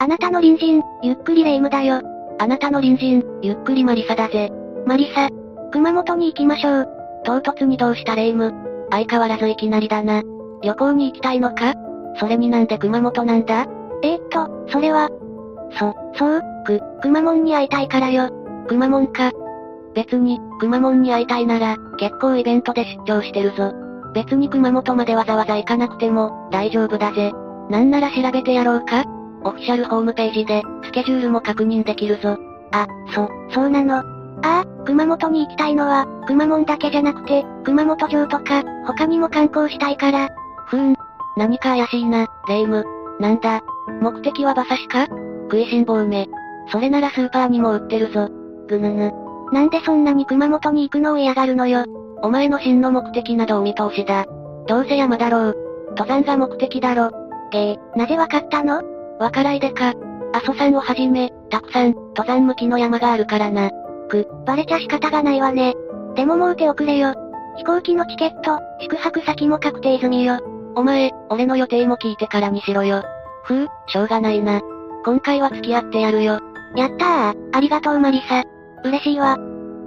あなたの隣人、ゆっくりレ夢ムだよ。あなたの隣人、ゆっくりマリサだぜ。マリサ。熊本に行きましょう。唐突にどうしたレ夢ム。相変わらずいきなりだな。旅行に行きたいのか？それになんで熊本なんだ？えー、っと、それは。そ、そう、く、くまモンに会いたいからよ。くまモンか。別に、くまモンに会いたいなら、結構イベントで出張してるぞ。別に熊本までわざわざ行かなくても、大丈夫だぜ。なんなら調べてやろうか？オフィシャルホームページで、スケジュールも確認できるぞ。あ、そ、そうなの。ああ、熊本に行きたいのは、熊門だけじゃなくて、熊本城とか、他にも観光したいから。ふーん。何か怪しいな、レイム。なんだ目的は馬刺しか？食いしん坊め。それならスーパーにも売ってるぞ。ぐぬぬ。なんでそんなに熊本に行くのを嫌がるのよ。お前の真の目的などお見通しだ。どうせ山だろう。登山が目的だろ。げえ、なぜわかったの？わからいでか。阿蘇山をはじめ、たくさん、登山向きの山があるからな。く、バレちゃ仕方がないわね。でももう手遅れよ。飛行機のチケット、宿泊先も確定済みよ。お前、俺の予定も聞いてからにしろよ。ふう、しょうがないな。今回は付き合ってやるよ。やったー、ありがとうマリサ。嬉しいわ。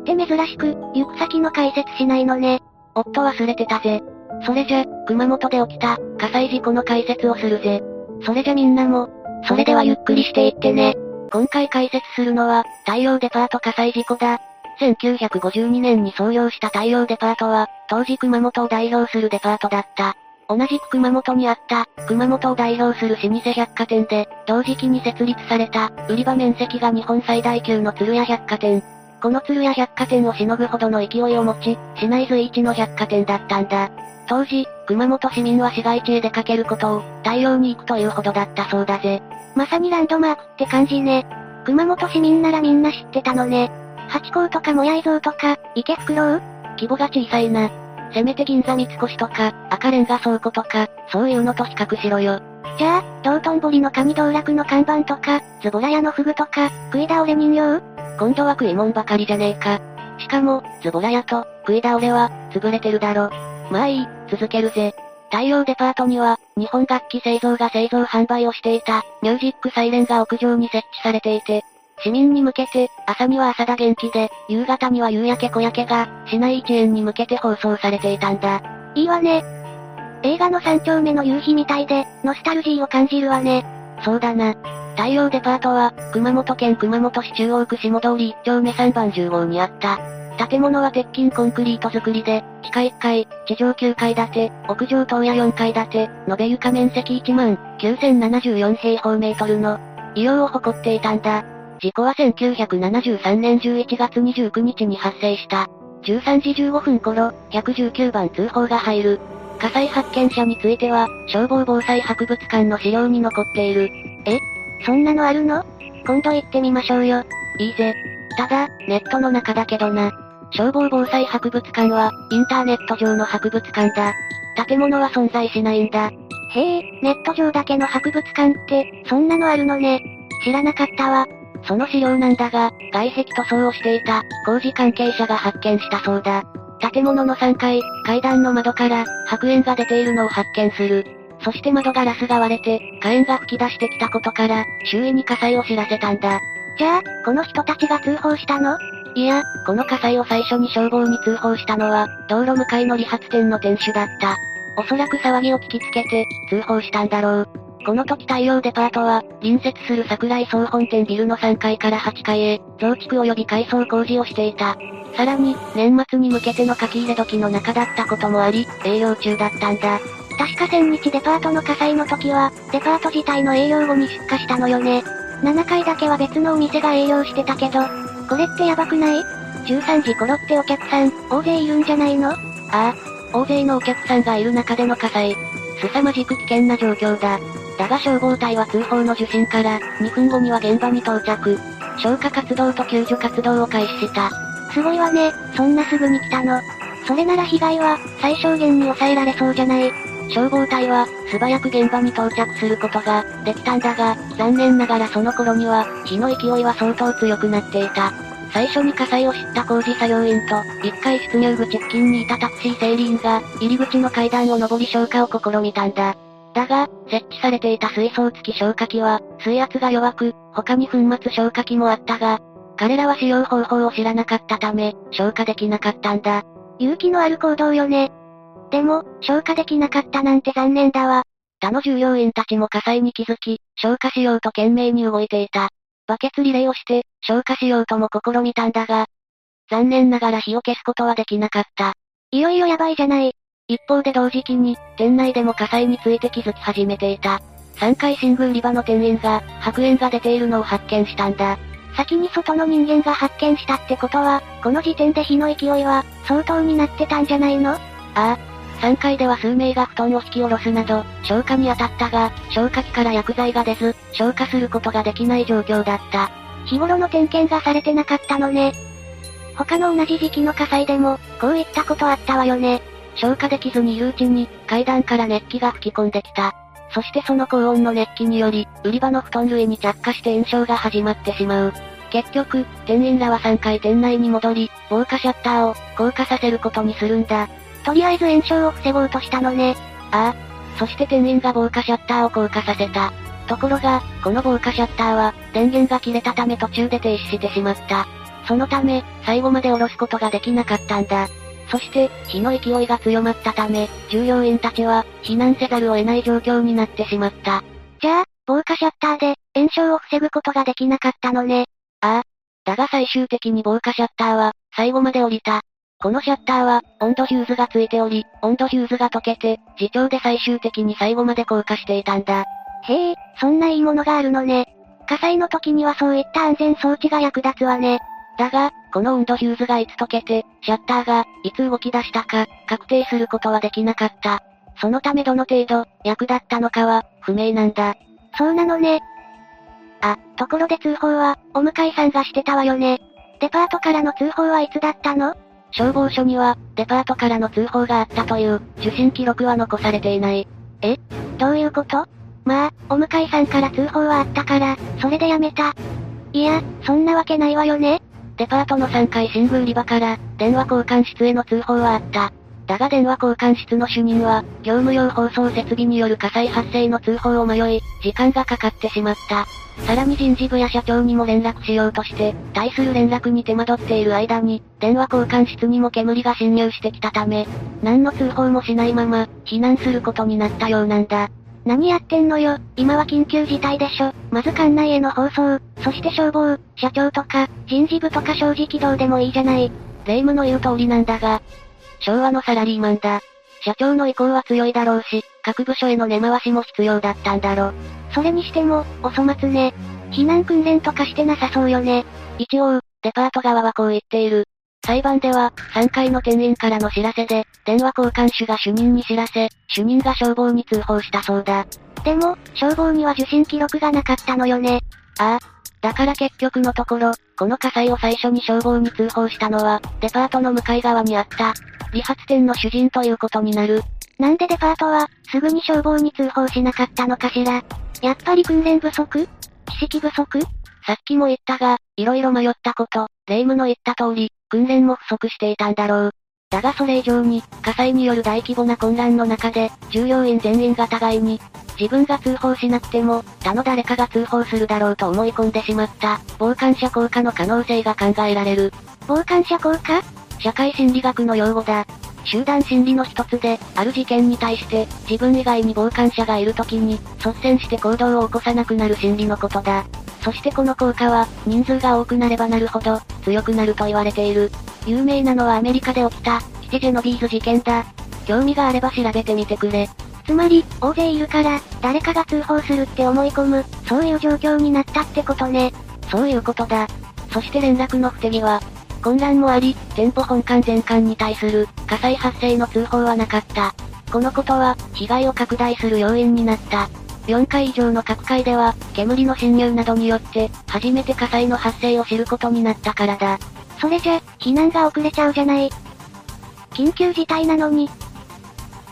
って珍しく、行く先の解説しないのね。おっと忘れてたぜ。それじゃ、熊本で起きた、火災事故の解説をするぜ。それじゃみんなも、それではゆっくりしていってね。今回解説するのは、太陽デパート火災事故だ。1952年に創業した太陽デパートは、当時熊本を代表するデパートだった。同じく熊本にあった、熊本を代表する老舗百貨店で、同時期に設立された、売り場面積が日本最大級の鶴屋百貨店。この鶴屋百貨店をしのぐほどの勢いを持ち、市内随一の百貨店だったんだ。当時、熊本市民は市街地へ出かけることを、対応に行くというほどだったそうだぜ。まさにランドマークって感じね。熊本市民ならみんな知ってたのね。八甲とかもやい像とか、池袋規模が小さいな。せめて銀座三越とか、赤レンガ倉庫とか、そういうのと比較しろよ。じゃあ、道頓堀の神道楽の看板とか、ズボラ屋のフグとか、食い倒れ人形今度は食い物ばかりじゃねえか。しかも、ズボラ屋と、食い倒れは、潰れてるだろ。まあいい、続けるぜ。太陽デパートには、日本楽器製造が製造販売をしていた、ミュージックサイレンが屋上に設置されていて、市民に向けて、朝には朝田元気で、夕方には夕焼け小焼けが、市内一円に向けて放送されていたんだ。いいわね。映画の三丁目の夕日みたいで、ノスタルジーを感じるわね。そうだな。太陽デパートは、熊本県熊本市中央区下通り1丁目3番10号にあった。建物は鉄筋コンクリート造りで、地下1階、地上9階建て、屋上棟や4階建て、延べ床面積1万9074平方メートルの、異様を誇っていたんだ。事故は1973年11月29日に発生した。13時15分頃、119番通報が入る。火災発見者については、消防防災博物館の資料に残っている。え？そんなのあるの？今度行ってみましょうよ。いいぜ。ただ、ネットの中だけどな。消防防災博物館は、インターネット上の博物館だ。建物は存在しないんだ。へえ、ネット上だけの博物館って、そんなのあるのね。知らなかったわ。その資料なんだが、外壁塗装をしていた、工事関係者が発見したそうだ。建物の3階、階段の窓から、白煙が出ているのを発見する。そして窓ガラスが割れて、火炎が吹き出してきたことから、周囲に火災を知らせたんだ。じゃあ、この人たちが通報したの？いや、この火災を最初に消防に通報したのは、道路向かいの理髪店の店主だった。おそらく騒ぎを聞きつけて、通報したんだろう。この時太陽デパートは、隣接する桜井総本店ビルの3階から8階へ、増築及び改装工事をしていた。さらに、年末に向けての書き入れ時の中だったこともあり、営業中だったんだ。確か千日デパートの火災の時は、デパート自体の営業後に出荷したのよね。7階だけは別のお店が営業してたけど、これってやばくない ?13 時頃ってお客さん、大勢いるんじゃないの？ああ、大勢のお客さんがいる中での火災。凄まじく危険な状況だ。だが消防隊は通報の受信から2分後には現場に到着。消火活動と救助活動を開始した。すごいわね、そんなすぐに来たの。それなら被害は最小限に抑えられそうじゃない。消防隊は素早く現場に到着することができたんだが、残念ながらその頃には火の勢いは相当強くなっていた。最初に火災を知った工事作業員と、1階出入口付近にいたタクシー整理員が、入り口の階段を上り消火を試みたんだ。だが、設置されていた水槽付き消火器は、水圧が弱く、他に粉末消火器もあったが、彼らは使用方法を知らなかったため、消火できなかったんだ。勇気のある行動よね。でも、消火できなかったなんて残念だわ。他の従業員たちも火災に気づき、消火しようと懸命に動いていた。バケツリレーをして、消火しようとも試みたんだが、残念ながら火を消すことはできなかった。いよいよやばいじゃない。一方で同時期に、店内でも火災について気づき始めていた。3階寝具売り場の店員が、白煙が出ているのを発見したんだ。先に外の人間が発見したってことは、この時点で火の勢いは、相当になってたんじゃないの？ああ。3階では数名が布団を引き下ろすなど、消火に当たったが、消火器から薬剤が出ず、消火することができない状況だった。日頃の点検がされてなかったのね。他の同じ時期の火災でも、こういったことあったわよね。消火できずにいるうちに、階段から熱気が吹き込んできた。そしてその高温の熱気により、売り場の布団類に着火して炎症が始まってしまう。結局、店員らは3回店内に戻り、防火シャッターを、降下させることにするんだ。とりあえず炎症を防ごうとしたのね。ああ。そして店員が防火シャッターを降下させた。ところが、この防火シャッターは、電源が切れたため途中で停止してしまった。そのため、最後まで下ろすことができなかったんだ。そして、火の勢いが強まったため、従業員たちは、避難せざるを得ない状況になってしまった。じゃあ、防火シャッターで、炎症を防ぐことができなかったのね。ああ。だが最終的に防火シャッターは、最後まで降りた。このシャッターは、温度ヒューズがついており、温度ヒューズが溶けて、自重で最終的に最後まで降下していたんだ。へえ、そんないいものがあるのね。火災の時にはそういった安全装置が役立つわね。だが、この温度ヒューズがいつ溶けて、シャッターが、いつ動き出したか、確定することはできなかった。そのためどの程度、役立ったのかは、不明なんだ。そうなのね。あ、ところで通報は、お向かいさんがしてたわよね。デパートからの通報はいつだったの？消防署には、デパートからの通報があったという、受信記録は残されていない。え？どういうこと？まあ、お向かいさんから通報はあったから、それでやめた。いや、そんなわけないわよね。デパートの3階寝具売り場から、電話交換室への通報はあった。だが電話交換室の主任は、業務用放送設備による火災発生の通報を迷い、時間がかかってしまった。さらに人事部や社長にも連絡しようとして、対する連絡に手間取っている間に、電話交換室にも煙が侵入してきたため、何の通報もしないまま、避難することになったようなんだ。何やってんのよ、今は緊急事態でしょ。まず館内への放送、そして消防、社長とか、人事部とか正直どうでもいいじゃない。霊夢の言う通りなんだが、昭和のサラリーマンだ。社長の意向は強いだろうし、各部署への根回しも必要だったんだろ。それにしても、お粗末ね。避難訓練とかしてなさそうよね。一応、デパート側はこう言っている。裁判では、3階の店員からの知らせで、電話交換手が主任に知らせ、主任が消防に通報したそうだ。でも、消防には受信記録がなかったのよね。ああ。だから結局のところ、この火災を最初に消防に通報したのは、デパートの向かい側にあった、理髪店の主人ということになる。なんでデパートは、すぐに消防に通報しなかったのかしら。やっぱり訓練不足？知識不足？さっきも言ったが、色々迷ったこと、霊夢の言った通り、訓練も不足していたんだろう。だがそれ以上に、火災による大規模な混乱の中で、従業員全員が互いに、自分が通報しなくても、他の誰かが通報するだろうと思い込んでしまった、傍観者効果の可能性が考えられる。傍観者効果社会心理学の用語だ。集団心理の一つで、ある事件に対して、自分以外に傍観者がいる時に、率先して行動を起こさなくなる心理のことだ。そしてこの効果は、人数が多くなればなるほど、強くなると言われている。有名なのはアメリカで起きた、キテジェノビーズ事件だ。興味があれば調べてみてくれ。つまり、大勢いるから、誰かが通報するって思い込む、そういう状況になったってことね。そういうことだ。そして連絡の不手際。混乱もあり、店舗本館全館に対する火災発生の通報はなかった。このことは、被害を拡大する要因になった。4階以上の各階では、煙の侵入などによって、初めて火災の発生を知ることになったからだ。それじゃ、避難が遅れちゃうじゃない。緊急事態なのに。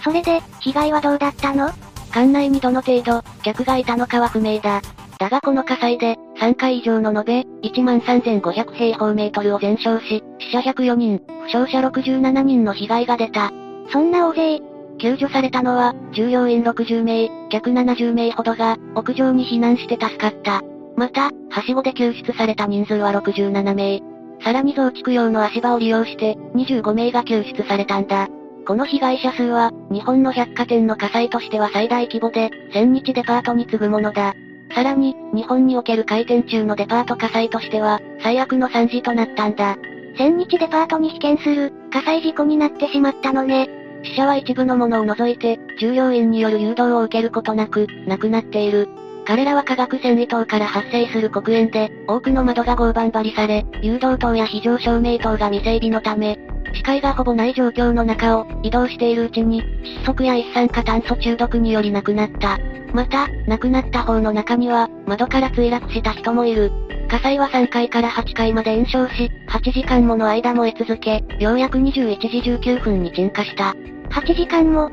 それで、被害はどうだったの？館内にどの程度、客がいたのかは不明だ。だがこの火災で、3階以上の延べ、13,500平方メートルを全焼し、死者104人、負傷者67人の被害が出た。そんな大勢。救助されたのは、従業員60名、客70名ほどが、屋上に避難して助かった。また、はしごで救出された人数は67名。さらに増築用の足場を利用して、25名が救出されたんだ。この被害者数は、日本の百貨店の火災としては最大規模で、千日デパートに次ぐものだ。さらに、日本における開店中のデパート火災としては、最悪の惨事となったんだ。千日デパートに被験する、火災事故になってしまったのね。死者は一部のものを除いて、従業員による誘導を受けることなく、亡くなっている。彼らは化学繊維灯から発生する黒煙で、多くの窓が合板張りされ、誘導灯や非常照明灯が未整備のため、視界がほぼない状況の中を移動しているうちに、窒息や一酸化炭素中毒により亡くなった。また、亡くなった方の中には、窓から墜落した人もいる。火災は3階から8階まで延焼し、8時間もの間燃え続け、ようやく21時19分に鎮火した。8時間も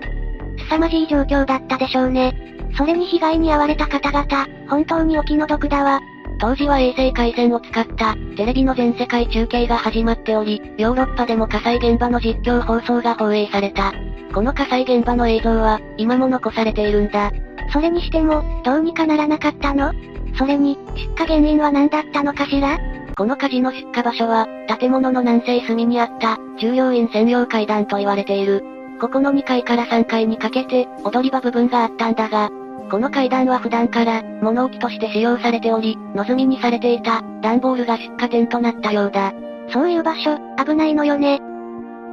凄まじい状況だったでしょうね。それに被害に遭われた方々、本当にお気の毒だわ。当時は衛星回線を使った、テレビの全世界中継が始まっており、ヨーロッパでも火災現場の実況放送が放映された。この火災現場の映像は、今も残されているんだ。それにしても、どうにかならなかったの？それに、出火原因は何だったのかしら？この火事の出火場所は、建物の南西隅にあった、従業員専用階段と言われている。ここの2階から3階にかけて、踊り場部分があったんだが、この階段は普段から、物置として使用されており、望みにされていた、段ボールが出火点となったようだ。そういう場所、危ないのよね。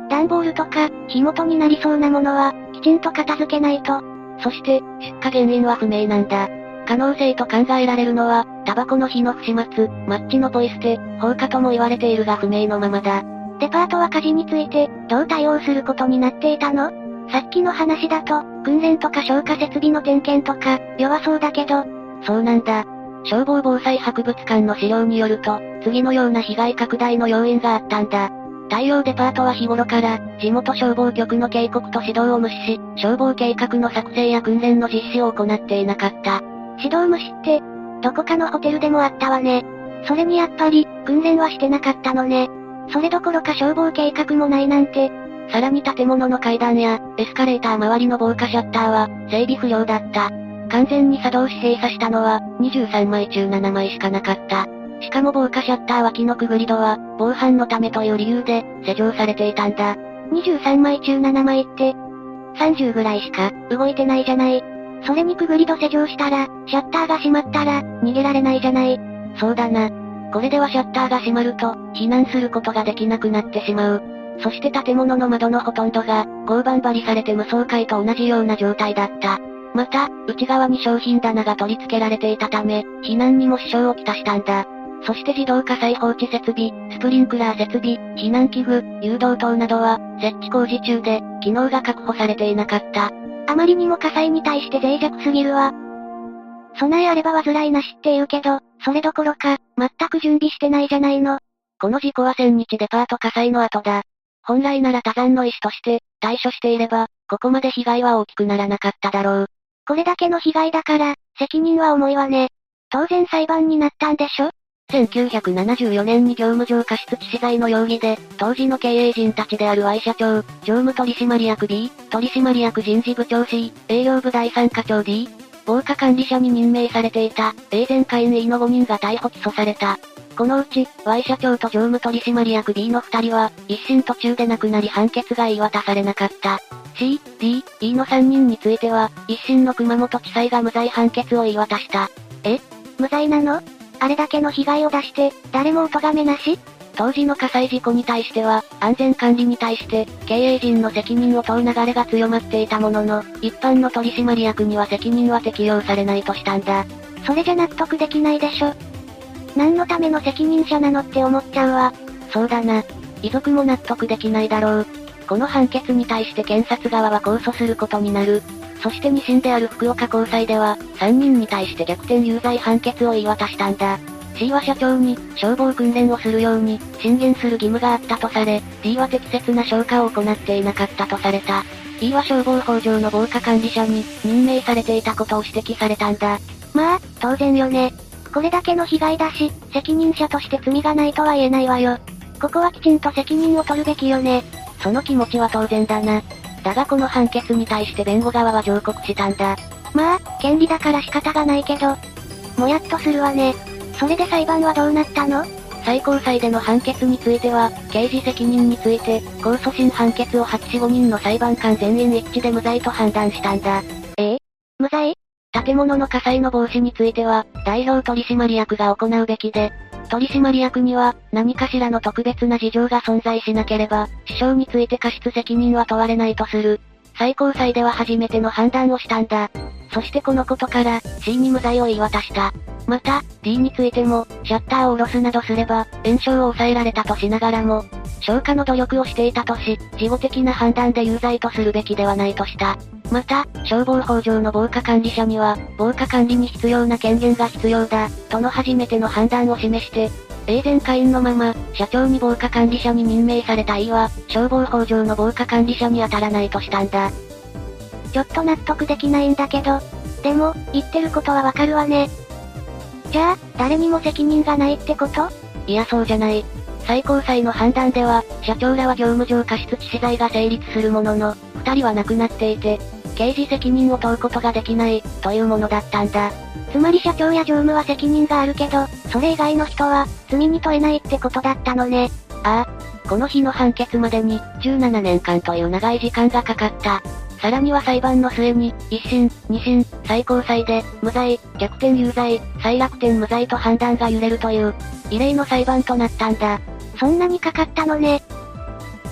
段ボールとか、火元になりそうなものは、きちんと片付けないと。そして、出火原因は不明なんだ。可能性と考えられるのは、タバコの火の不始末、マッチのポイ捨て、放火とも言われているが不明のままだ。デパートは火事について、どう対応することになっていたの？さっきの話だと、訓練とか消火設備の点検とか、弱そうだけど。そうなんだ。消防防災博物館の資料によると、次のような被害拡大の要因があったんだ。太陽デパートは日頃から、地元消防局の警告と指導を無視し、消防計画の作成や訓練の実施を行っていなかった。指導無視って、どこかのホテルでもあったわね。それにやっぱり、訓練はしてなかったのね。それどころか消防計画もないなんて。さらに建物の階段や、エスカレーター周りの防火シャッターは、整備不良だった。完全に作動し閉鎖したのは、23枚中7枚しかなかった。しかも防火シャッター脇のくぐり戸は、防犯のためという理由で、施錠されていたんだ。23枚中7枚って、30ぐらいしか、動いてないじゃない。それにくぐり戸施錠したら、シャッターが閉まったら、逃げられないじゃない。そうだな。これではシャッターが閉まると、避難することができなくなってしまう。そして建物の窓のほとんどが、合板張りされて無双階と同じような状態だった。また、内側に商品棚が取り付けられていたため、避難にも支障をきたしたんだ。そして自動火災放置設備、スプリンクラー設備、避難器具、誘導灯などは、設置工事中で、機能が確保されていなかった。あまりにも火災に対して脆弱すぎるわ。備えあれば煩いなしって言うけど、それどころか、全く準備してないじゃないの。この事故は千日デパート火災の後だ。本来なら多山の石として、対処していれば、ここまで被害は大きくならなかっただろう。これだけの被害だから、責任は重いわね。当然裁判になったんでしょ？1974年に業務上過失致死罪の容疑で、当時の経営陣たちである Y 社長、常務取締役 B、取締役人事部長 C、営業部第3課長 D、防火管理者に任命されていた、永全会員 E の5人が逮捕起訴された。このうち、Y 社長と常務取締役 B の2人は、一審途中で亡くなり判決が言い渡されなかった。C、D、E の3人については、一審の熊本地裁が無罪判決を言い渡した。え？無罪なの？あれだけの被害を出して、誰もお咎めなし？当時の火災事故に対しては、安全管理に対して、経営陣の責任を問う流れが強まっていたものの、一般の取締役には責任は適用されないとしたんだ。それじゃ納得できないでしょ。何のための責任者なのって思っちゃうわ。そうだな。遺族も納得できないだろう。この判決に対して検察側は控訴することになる。そして2審である福岡高裁では、3人に対して逆転有罪判決を言い渡したんだ。C は社長に、消防訓練をするように、進言する義務があったとされ、D は適切な消火を行っていなかったとされた。E は消防法上の防火管理者に、任命されていたことを指摘されたんだ。まあ、当然よね。これだけの被害だし、責任者として罪がないとは言えないわよ。ここはきちんと責任を取るべきよね。その気持ちは当然だな。だがこの判決に対して弁護側は上告したんだ。まあ、権利だから仕方がないけど、もやっとするわね。それで裁判はどうなったの？最高裁での判決については、刑事責任について、控訴審判決を845人の裁判官全員一致で無罪と判断したんだ。建物の火災の防止については、代表取締役が行うべきで、取締役には、何かしらの特別な事情が存在しなければ、死傷について過失責任は問われないとする。最高裁では初めての判断をしたんだ。そしてこのことから、C に無罪を言い渡した。また、D についても、シャッターを下ろすなどすれば、炎症を抑えられたとしながらも、消火の努力をしていたとし、事後的な判断で有罪とするべきではないとした。また、消防法上の防火管理者には、防火管理に必要な権限が必要だ、との初めての判断を示して、永全会員のまま、社長に防火管理者に任命された E は、消防法上の防火管理者に当たらないとしたんだ。ちょっと納得できないんだけど、でも、言ってることはわかるわね。じゃあ、誰にも責任がないってこと？いやそうじゃない。最高裁の判断では、社長らは業務上過失致死罪が成立するものの、二人は亡くなっていて、刑事責任を問うことができない、というものだったんだ。つまり社長や常務は責任があるけど、それ以外の人は、罪に問えないってことだったのね。ああ。この日の判決までに、17年間という長い時間がかかった。さらには裁判の末に、一審、二審、最高裁で、無罪、逆転有罪、再楽天無罪と判断が揺れるという、異例の裁判となったんだ。そんなにかかったのね。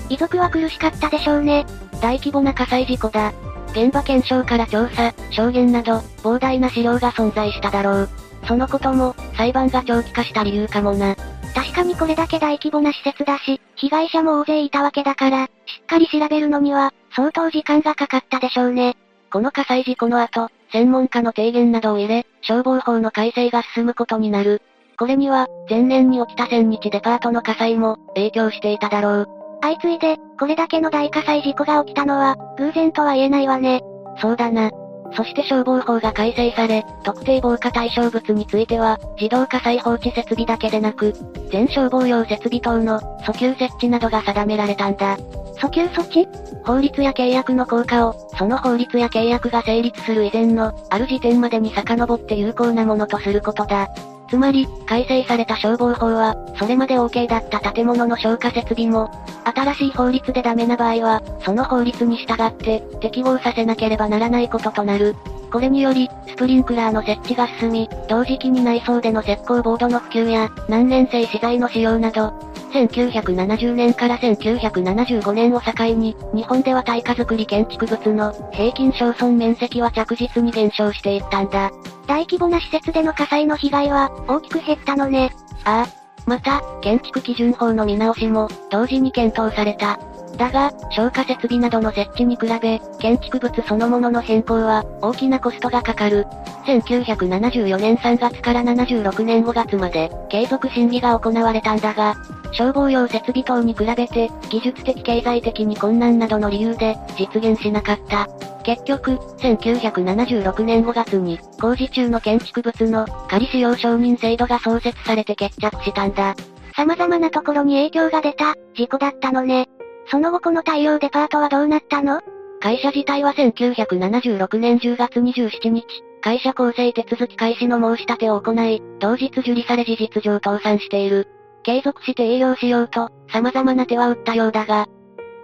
遺族は苦しかったでしょうね。大規模な火災事故だ。現場検証から調査、証言など、膨大な資料が存在しただろう。そのことも、裁判が長期化した理由かもな。確かにこれだけ大規模な施設だし、被害者も大勢いたわけだから、しっかり調べるのには、相当時間がかかったでしょうね。この火災事故の後、専門家の提言などを入れ、消防法の改正が進むことになる。これには、前年に起きた千日デパートの火災も、影響していただろう。相次いで、これだけの大火災事故が起きたのは、偶然とは言えないわね。そうだな。そして消防法が改正され、特定防火対象物については、自動火災放置設備だけでなく、全消防用設備等の訴求設置などが定められたんだ。訴求措置法律や契約の効果を、その法律や契約が成立する以前の、ある時点までに遡って有効なものとすることだ。つまり、改正された消防法は、それまで OK だった建物の消火設備も、新しい法律でダメな場合は、その法律に従って、適合させなければならないこととなる。これにより、スプリンクラーの設置が進み、同時期に内装での石膏ボードの普及や、難燃性資材の使用など、1970年から1975年を境に、日本では耐火造り建築物の平均焼損面積は着実に減少していったんだ。大規模な施設での火災の被害は、大きく減ったのね。ああ。また、建築基準法の見直しも、同時に検討された。だが、消火設備などの設置に比べ、建築物そのものの変更は、大きなコストがかかる。1974年3月から76年5月まで、継続審議が行われたんだが、消防用設備等に比べて、技術的経済的に困難などの理由で、実現しなかった。結局、1976年5月に、工事中の建築物の仮使用承認制度が創設されて決着したんだ。様々なところに影響が出た、事故だったのね。その後この太陽デパートはどうなったの？会社自体は1976年10月27日、会社構成手続き開始の申し立てを行い、同日受理され事実上倒産している。継続して営業しようと、様々な手は打ったようだが、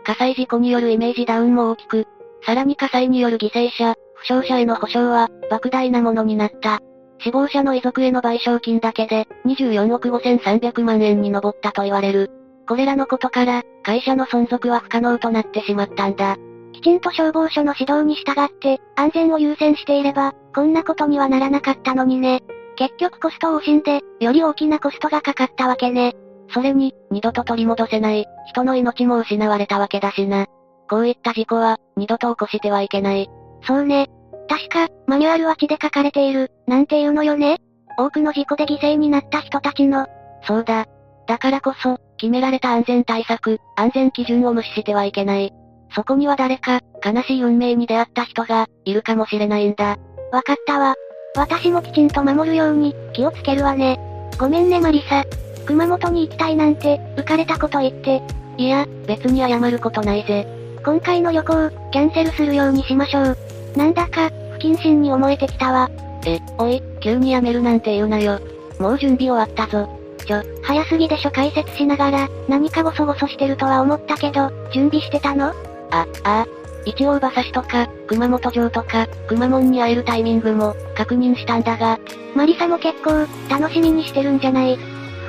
火災事故によるイメージダウンも大きく、さらに火災による犠牲者、負傷者への補償は、莫大なものになった。死亡者の遺族への賠償金だけで、24億5300万円に上ったと言われる。これらのことから、会社の存続は不可能となってしまったんだ。きちんと消防署の指導に従って、安全を優先していれば、こんなことにはならなかったのにね。結局コストを惜しんで、より大きなコストがかかったわけね。それに、二度と取り戻せない、人の命も失われたわけだしな。こういった事故は、二度と起こしてはいけない。そうね。確か、マニュアルは血で書かれている、なんていうのよね。多くの事故で犠牲になった人たちの。そうだ。だからこそ、決められた安全対策、安全基準を無視してはいけない。そこには誰か、悲しい運命に出会った人が、いるかもしれないんだ。わかったわ。私もきちんと守るように、気をつけるわね。ごめんねマリサ。熊本に行きたいなんて、浮かれたこと言って。いや、別に謝ることないぜ。今回の旅行、キャンセルするようにしましょう。なんだか、不謹慎に思えてきたわ。え、おい、急にやめるなんて言うなよ。もう準備終わったぞ。ちょ、早すぎでしょ解説しながら、何かごそごそしてるとは思ったけど、準備してたの？あ、ああ。一応馬刺しとか、熊本城とか、熊門に会えるタイミングも、確認したんだが。マリサも結構、楽しみにしてるんじゃない？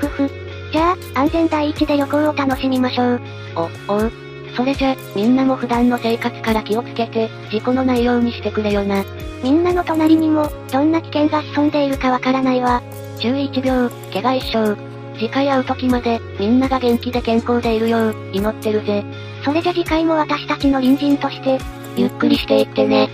ふふ。じゃあ、安全第一で旅行を楽しみましょう。お、おう。それじゃ、みんなも普段の生活から気をつけて、事故のないようにしてくれよな。みんなの隣にも、どんな危険が潜んでいるかわからないわ。注意1秒、怪我一生。次回会う時まで、みんなが元気で健康でいるよう、祈ってるぜ。それじゃ次回も私たちの隣人として、ゆっくりしていってね。